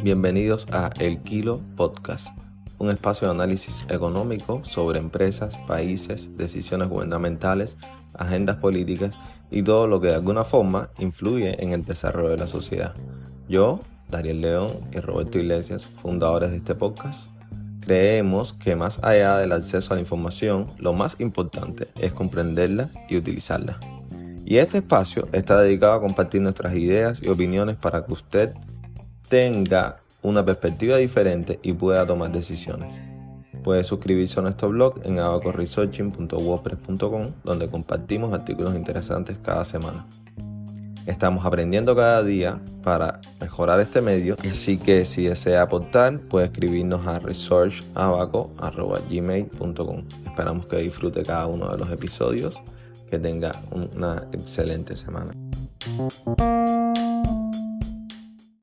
Bienvenidos a El Kilo Podcast, un espacio de análisis económico sobre empresas, países, decisiones gubernamentales, agendas políticas y todo lo que de alguna forma influye en el desarrollo de la sociedad. Yo, Dariel León y Roberto Iglesias, fundadores de este podcast, creemos que más allá del acceso a la información, lo más importante es comprenderla y utilizarla. Y este espacio está dedicado a compartir nuestras ideas y opiniones para que usted tenga una perspectiva diferente y pueda tomar decisiones. Puede suscribirse a nuestro blog en abacoresearching.wordpress.com donde compartimos artículos interesantes cada semana. Estamos aprendiendo cada día para mejorar este medio, así que si desea aportar puede escribirnos a researchabaco.gmail.com Esperamos que disfrute cada uno de los episodios que tenga una excelente semana.